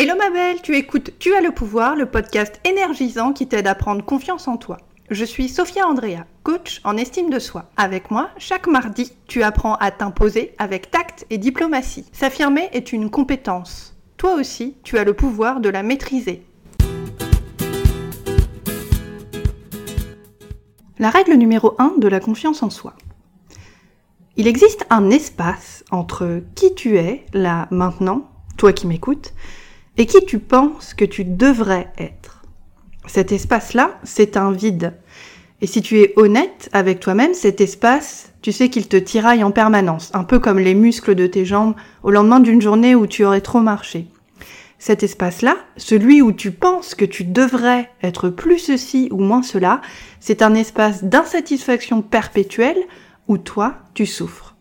Hello ma belle, tu écoutes Tu as le pouvoir, le podcast énergisant qui t'aide à prendre confiance en toi. Je suis Sophia Andrea, coach en estime de soi. Avec moi, chaque mardi, tu apprends à t'imposer avec tact et diplomatie. S'affirmer est une compétence. Toi aussi, tu as le pouvoir de la maîtriser. La règle numéro 1 de la confiance en soi. Il existe un espace entre qui tu es, là, maintenant, toi qui m'écoutes, et qui tu penses que tu devrais être? Cet espace-là, c'est un vide. Et si tu es honnête avec toi-même, cet espace, tu sais qu'il te tiraille en permanence, un peu comme les muscles de tes jambes au lendemain d'une journée où tu aurais trop marché. Cet espace-là, celui où tu penses que tu devrais être plus ceci ou moins cela, c'est un espace d'insatisfaction perpétuelle où toi, tu souffres.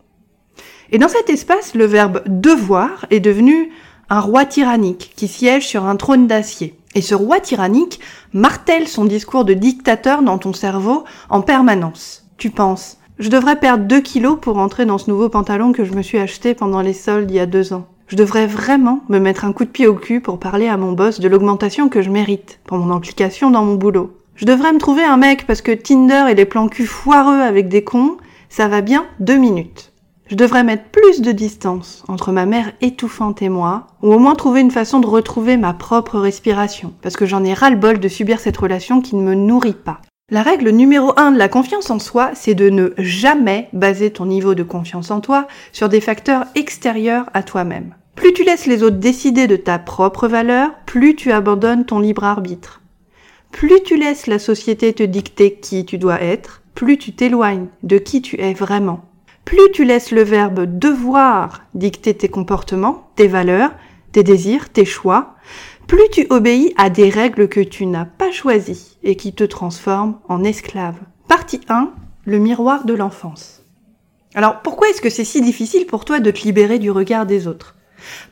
Et dans cet espace, le verbe devoir est devenu un roi tyrannique qui siège sur un trône d'acier. Et ce roi tyrannique martèle son discours de dictateur dans ton cerveau en permanence. Tu penses, je devrais perdre 2 kilos pour entrer dans ce nouveau pantalon que je me suis acheté pendant les soldes il y a deux ans. Je devrais vraiment me mettre un coup de pied au cul pour parler à mon boss de l'augmentation que je mérite pour mon implication dans mon boulot. Je devrais me trouver un mec parce que Tinder et les plans cul foireux avec des cons, ça va bien deux minutes. Je devrais mettre plus de distance entre ma mère étouffante et moi, ou au moins trouver une façon de retrouver ma propre respiration, parce que j'en ai ras-le-bol de subir cette relation qui ne me nourrit pas. La règle numéro 1 de la confiance en soi, c'est de ne jamais baser ton niveau de confiance en toi sur des facteurs extérieurs à toi-même. Plus tu laisses les autres décider de ta propre valeur, plus tu abandonnes ton libre arbitre. Plus tu laisses la société te dicter qui tu dois être, plus tu t'éloignes de qui tu es vraiment plus tu laisses le verbe devoir dicter tes comportements, tes valeurs, tes désirs, tes choix, plus tu obéis à des règles que tu n'as pas choisies et qui te transforment en esclave. Partie 1. Le miroir de l'enfance. Alors pourquoi est-ce que c'est si difficile pour toi de te libérer du regard des autres?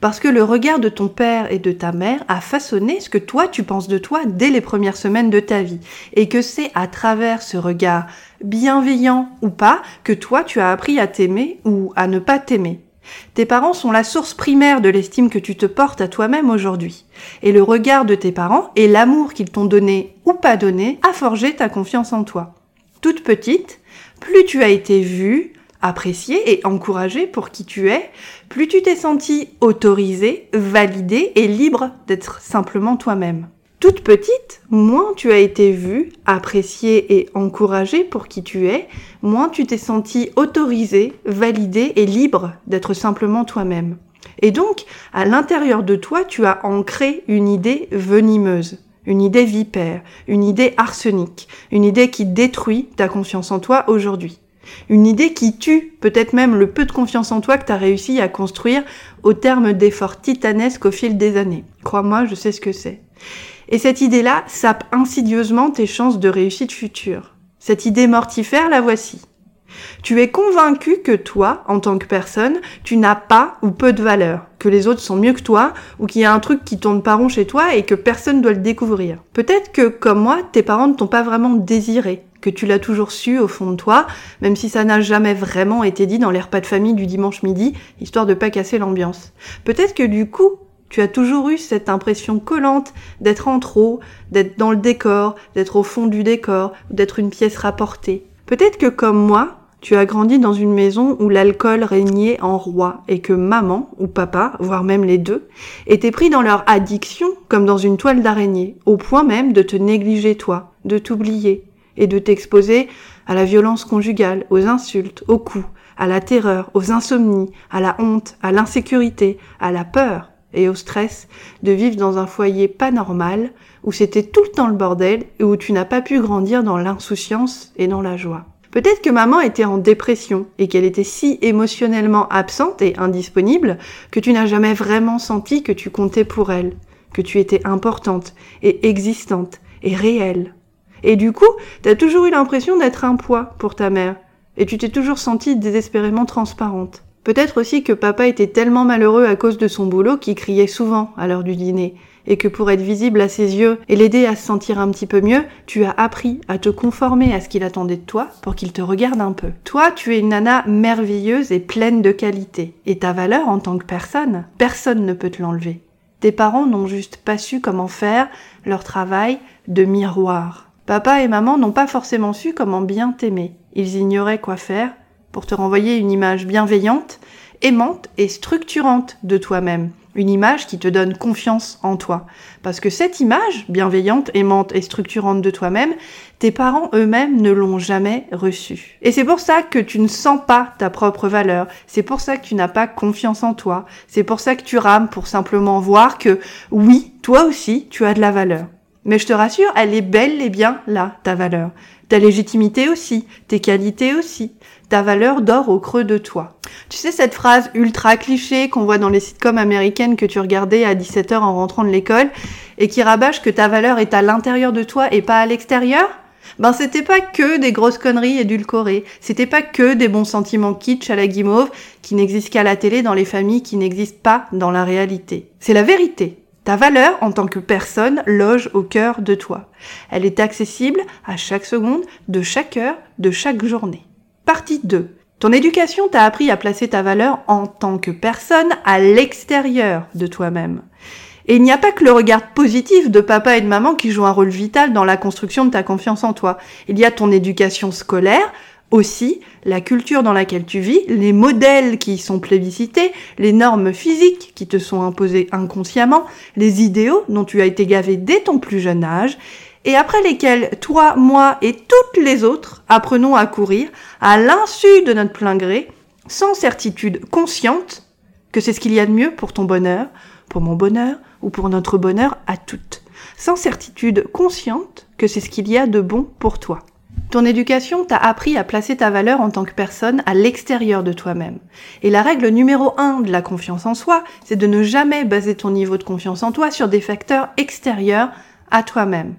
Parce que le regard de ton père et de ta mère a façonné ce que toi tu penses de toi dès les premières semaines de ta vie. Et que c'est à travers ce regard bienveillant ou pas que toi tu as appris à t'aimer ou à ne pas t'aimer. Tes parents sont la source primaire de l'estime que tu te portes à toi-même aujourd'hui. Et le regard de tes parents et l'amour qu'ils t'ont donné ou pas donné a forgé ta confiance en toi. Toute petite, plus tu as été vue, apprécié et encouragé pour qui tu es, plus tu t'es senti autorisé, validé et libre d'être simplement toi-même. Toute petite, moins tu as été vu, apprécié et encouragé pour qui tu es, moins tu t'es senti autorisé, validé et libre d'être simplement toi-même. Et donc, à l'intérieur de toi, tu as ancré une idée venimeuse, une idée vipère, une idée arsenique, une idée qui détruit ta confiance en toi aujourd'hui. Une idée qui tue peut-être même le peu de confiance en toi que tu as réussi à construire au terme d'efforts titanesques au fil des années. Crois-moi, je sais ce que c'est. Et cette idée-là sape insidieusement tes chances de réussite future. Cette idée mortifère, la voici. Tu es convaincu que toi, en tant que personne, tu n'as pas ou peu de valeur, que les autres sont mieux que toi, ou qu'il y a un truc qui tourne pas rond chez toi et que personne doit le découvrir. Peut-être que, comme moi, tes parents ne t'ont pas vraiment désiré, que tu l'as toujours su au fond de toi, même si ça n'a jamais vraiment été dit dans les repas de famille du dimanche midi, histoire de pas casser l'ambiance. Peut-être que du coup, tu as toujours eu cette impression collante d'être en trop, d'être dans le décor, d'être au fond du décor, d'être une pièce rapportée. Peut-être que comme moi, tu as grandi dans une maison où l'alcool régnait en roi et que maman ou papa, voire même les deux, étaient pris dans leur addiction comme dans une toile d'araignée, au point même de te négliger toi, de t'oublier, et de t'exposer à la violence conjugale, aux insultes, aux coups, à la terreur, aux insomnies, à la honte, à l'insécurité, à la peur et au stress de vivre dans un foyer pas normal où c'était tout le temps le bordel et où tu n'as pas pu grandir dans l'insouciance et dans la joie. Peut-être que maman était en dépression et qu'elle était si émotionnellement absente et indisponible que tu n'as jamais vraiment senti que tu comptais pour elle, que tu étais importante et existante et réelle. Et du coup, t'as toujours eu l'impression d'être un poids pour ta mère. Et tu t'es toujours sentie désespérément transparente. Peut-être aussi que papa était tellement malheureux à cause de son boulot qu'il criait souvent à l'heure du dîner, et que pour être visible à ses yeux et l'aider à se sentir un petit peu mieux, tu as appris à te conformer à ce qu'il attendait de toi pour qu'il te regarde un peu. Toi, tu es une nana merveilleuse et pleine de qualité, et ta valeur en tant que personne, personne ne peut te l'enlever. tes parents n'ont juste pas su comment faire leur travail de miroir. Papa et maman n'ont pas forcément su comment bien t'aimer. Ils ignoraient quoi faire pour te renvoyer une image bienveillante, aimante et structurante de toi-même une image qui te donne confiance en toi. Parce que cette image, bienveillante, aimante et structurante de toi-même, tes parents eux-mêmes ne l'ont jamais reçue. Et c'est pour ça que tu ne sens pas ta propre valeur, c'est pour ça que tu n'as pas confiance en toi, c'est pour ça que tu rames pour simplement voir que oui, toi aussi, tu as de la valeur. Mais je te rassure, elle est belle et bien là, ta valeur. Ta légitimité aussi, tes qualités aussi. Ta valeur dort au creux de toi. Tu sais cette phrase ultra cliché qu'on voit dans les sitcoms américaines que tu regardais à 17h en rentrant de l'école et qui rabâche que ta valeur est à l'intérieur de toi et pas à l'extérieur? Ben c'était pas que des grosses conneries édulcorées, c'était pas que des bons sentiments kitsch à la guimauve qui n'existent qu'à la télé dans les familles qui n'existent pas dans la réalité. C'est la vérité. Ta valeur en tant que personne loge au cœur de toi. Elle est accessible à chaque seconde, de chaque heure, de chaque journée. Partie 2. Ton éducation t'a appris à placer ta valeur en tant que personne à l'extérieur de toi-même. Et il n'y a pas que le regard positif de papa et de maman qui joue un rôle vital dans la construction de ta confiance en toi. Il y a ton éducation scolaire, aussi la culture dans laquelle tu vis, les modèles qui y sont plébiscités, les normes physiques qui te sont imposées inconsciemment, les idéaux dont tu as été gavé dès ton plus jeune âge, et après lesquels toi, moi et toutes les autres apprenons à courir à l'insu de notre plein gré, sans certitude consciente que c'est ce qu'il y a de mieux pour ton bonheur, pour mon bonheur ou pour notre bonheur à toutes, sans certitude consciente que c'est ce qu'il y a de bon pour toi. Ton éducation t'a appris à placer ta valeur en tant que personne à l'extérieur de toi-même. Et la règle numéro un de la confiance en soi, c'est de ne jamais baser ton niveau de confiance en toi sur des facteurs extérieurs à toi-même.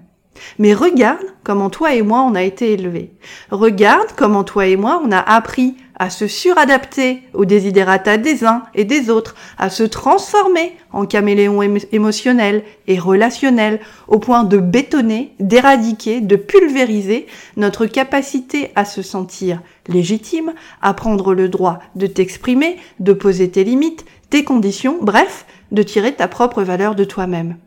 Mais regarde comment toi et moi on a été élevés. Regarde comment toi et moi on a appris à se suradapter aux désidérata des uns et des autres, à se transformer en caméléon émotionnel et relationnel au point de bétonner, d'éradiquer, de pulvériser notre capacité à se sentir légitime, à prendre le droit de t'exprimer, de poser tes limites, tes conditions, bref, de tirer ta propre valeur de toi-même.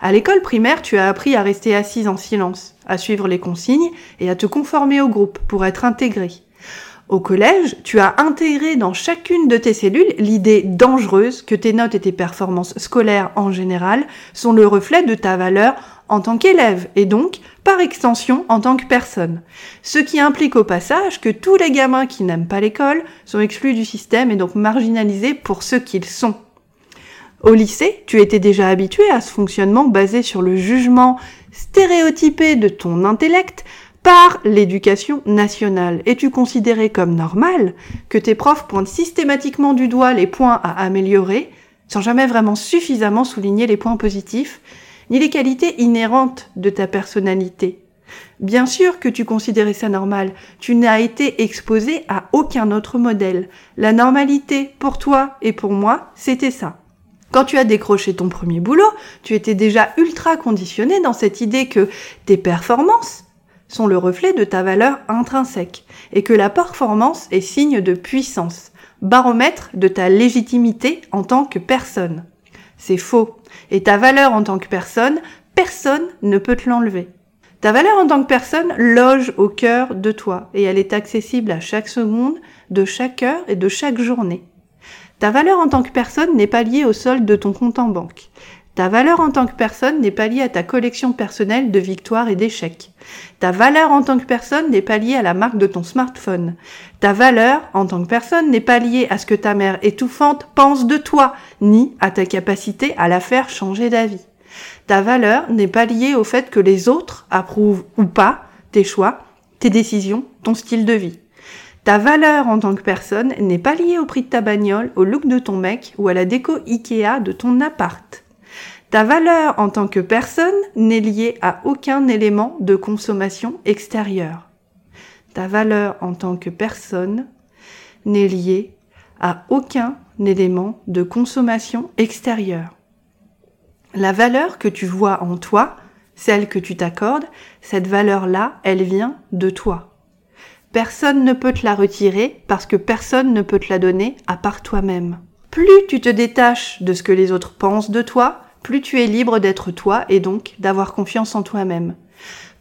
À l'école primaire, tu as appris à rester assise en silence, à suivre les consignes et à te conformer au groupe pour être intégré. Au collège, tu as intégré dans chacune de tes cellules l'idée dangereuse que tes notes et tes performances scolaires en général sont le reflet de ta valeur en tant qu'élève et donc, par extension, en tant que personne. Ce qui implique au passage que tous les gamins qui n'aiment pas l'école sont exclus du système et donc marginalisés pour ce qu'ils sont. Au lycée, tu étais déjà habitué à ce fonctionnement basé sur le jugement stéréotypé de ton intellect par l'éducation nationale et tu considérais comme normal que tes profs pointent systématiquement du doigt les points à améliorer sans jamais vraiment suffisamment souligner les points positifs ni les qualités inhérentes de ta personnalité? Bien sûr que tu considérais ça normal, tu n'as été exposé à aucun autre modèle. La normalité pour toi et pour moi, c'était ça. Quand tu as décroché ton premier boulot, tu étais déjà ultra conditionné dans cette idée que tes performances sont le reflet de ta valeur intrinsèque et que la performance est signe de puissance, baromètre de ta légitimité en tant que personne. C'est faux. Et ta valeur en tant que personne, personne ne peut te l'enlever. Ta valeur en tant que personne loge au cœur de toi et elle est accessible à chaque seconde, de chaque heure et de chaque journée. Ta valeur en tant que personne n'est pas liée au solde de ton compte en banque. Ta valeur en tant que personne n'est pas liée à ta collection personnelle de victoires et d'échecs. Ta valeur en tant que personne n'est pas liée à la marque de ton smartphone. Ta valeur en tant que personne n'est pas liée à ce que ta mère étouffante pense de toi, ni à ta capacité à la faire changer d'avis. Ta valeur n'est pas liée au fait que les autres approuvent ou pas tes choix, tes décisions, ton style de vie. Ta valeur en tant que personne n'est pas liée au prix de ta bagnole, au look de ton mec ou à la déco Ikea de ton appart. Ta valeur en tant que personne n'est liée à aucun élément de consommation extérieure. Ta valeur en tant que personne n'est liée à aucun élément de consommation extérieure. La valeur que tu vois en toi, celle que tu t'accordes, cette valeur-là, elle vient de toi. Personne ne peut te la retirer parce que personne ne peut te la donner à part toi-même. Plus tu te détaches de ce que les autres pensent de toi, plus tu es libre d'être toi et donc d'avoir confiance en toi-même.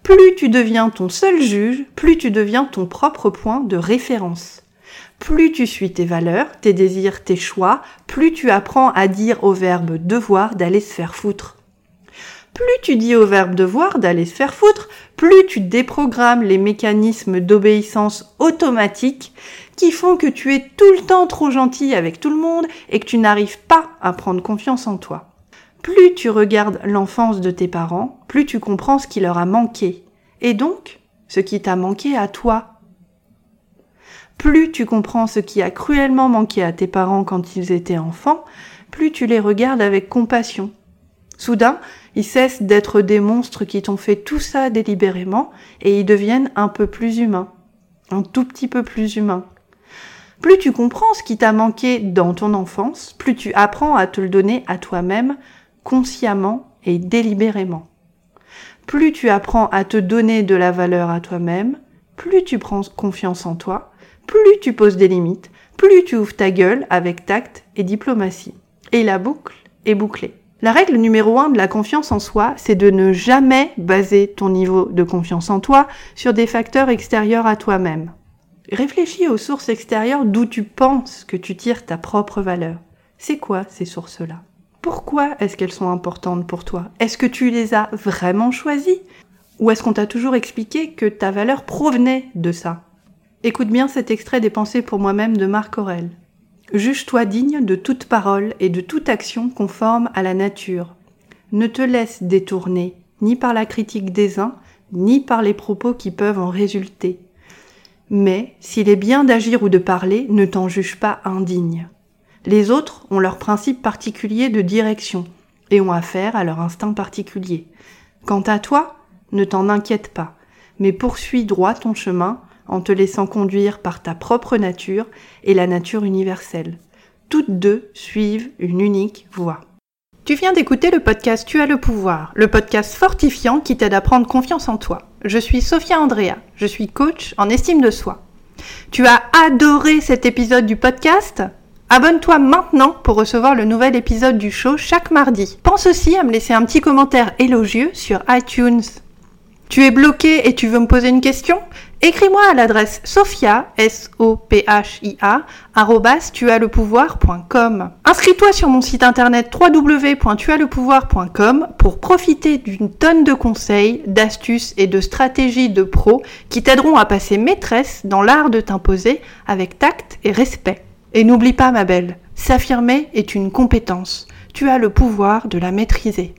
Plus tu deviens ton seul juge, plus tu deviens ton propre point de référence. Plus tu suis tes valeurs, tes désirs, tes choix, plus tu apprends à dire au verbe devoir d'aller se faire foutre. Plus tu dis au verbe devoir d'aller se faire foutre, plus tu déprogrammes les mécanismes d'obéissance automatique qui font que tu es tout le temps trop gentil avec tout le monde et que tu n'arrives pas à prendre confiance en toi. Plus tu regardes l'enfance de tes parents, plus tu comprends ce qui leur a manqué, et donc ce qui t'a manqué à toi. Plus tu comprends ce qui a cruellement manqué à tes parents quand ils étaient enfants, plus tu les regardes avec compassion. Soudain, ils cessent d'être des monstres qui t'ont fait tout ça délibérément et ils deviennent un peu plus humains. Un tout petit peu plus humains. Plus tu comprends ce qui t'a manqué dans ton enfance, plus tu apprends à te le donner à toi-même consciemment et délibérément. Plus tu apprends à te donner de la valeur à toi-même, plus tu prends confiance en toi, plus tu poses des limites, plus tu ouvres ta gueule avec tact et diplomatie. Et la boucle est bouclée. La règle numéro un de la confiance en soi, c'est de ne jamais baser ton niveau de confiance en toi sur des facteurs extérieurs à toi-même. Réfléchis aux sources extérieures d'où tu penses que tu tires ta propre valeur. C'est quoi ces sources-là? Pourquoi est-ce qu'elles sont importantes pour toi? Est-ce que tu les as vraiment choisies? Ou est-ce qu'on t'a toujours expliqué que ta valeur provenait de ça? Écoute bien cet extrait des pensées pour moi-même de Marc Aurel. Juge-toi digne de toute parole et de toute action conforme à la nature. Ne te laisse détourner ni par la critique des uns, ni par les propos qui peuvent en résulter. Mais s'il est bien d'agir ou de parler, ne t'en juge pas indigne. Les autres ont leur principe particulier de direction et ont affaire à leur instinct particulier. Quant à toi, ne t'en inquiète pas, mais poursuis droit ton chemin en te laissant conduire par ta propre nature et la nature universelle. Toutes deux suivent une unique voie. Tu viens d'écouter le podcast Tu as le pouvoir, le podcast fortifiant qui t'aide à prendre confiance en toi. Je suis Sophia Andrea, je suis coach en estime de soi. Tu as adoré cet épisode du podcast? Abonne-toi maintenant pour recevoir le nouvel épisode du show chaque mardi. Pense aussi à me laisser un petit commentaire élogieux sur iTunes. Tu es bloqué et tu veux me poser une question? Écris-moi à l'adresse sophia, s o p h i a Inscris-toi sur mon site internet www.tuaslepouvoir.com pour profiter d'une tonne de conseils, d'astuces et de stratégies de pros qui t'aideront à passer maîtresse dans l'art de t'imposer avec tact et respect. Et n'oublie pas, ma belle, s'affirmer est une compétence. Tu as le pouvoir de la maîtriser.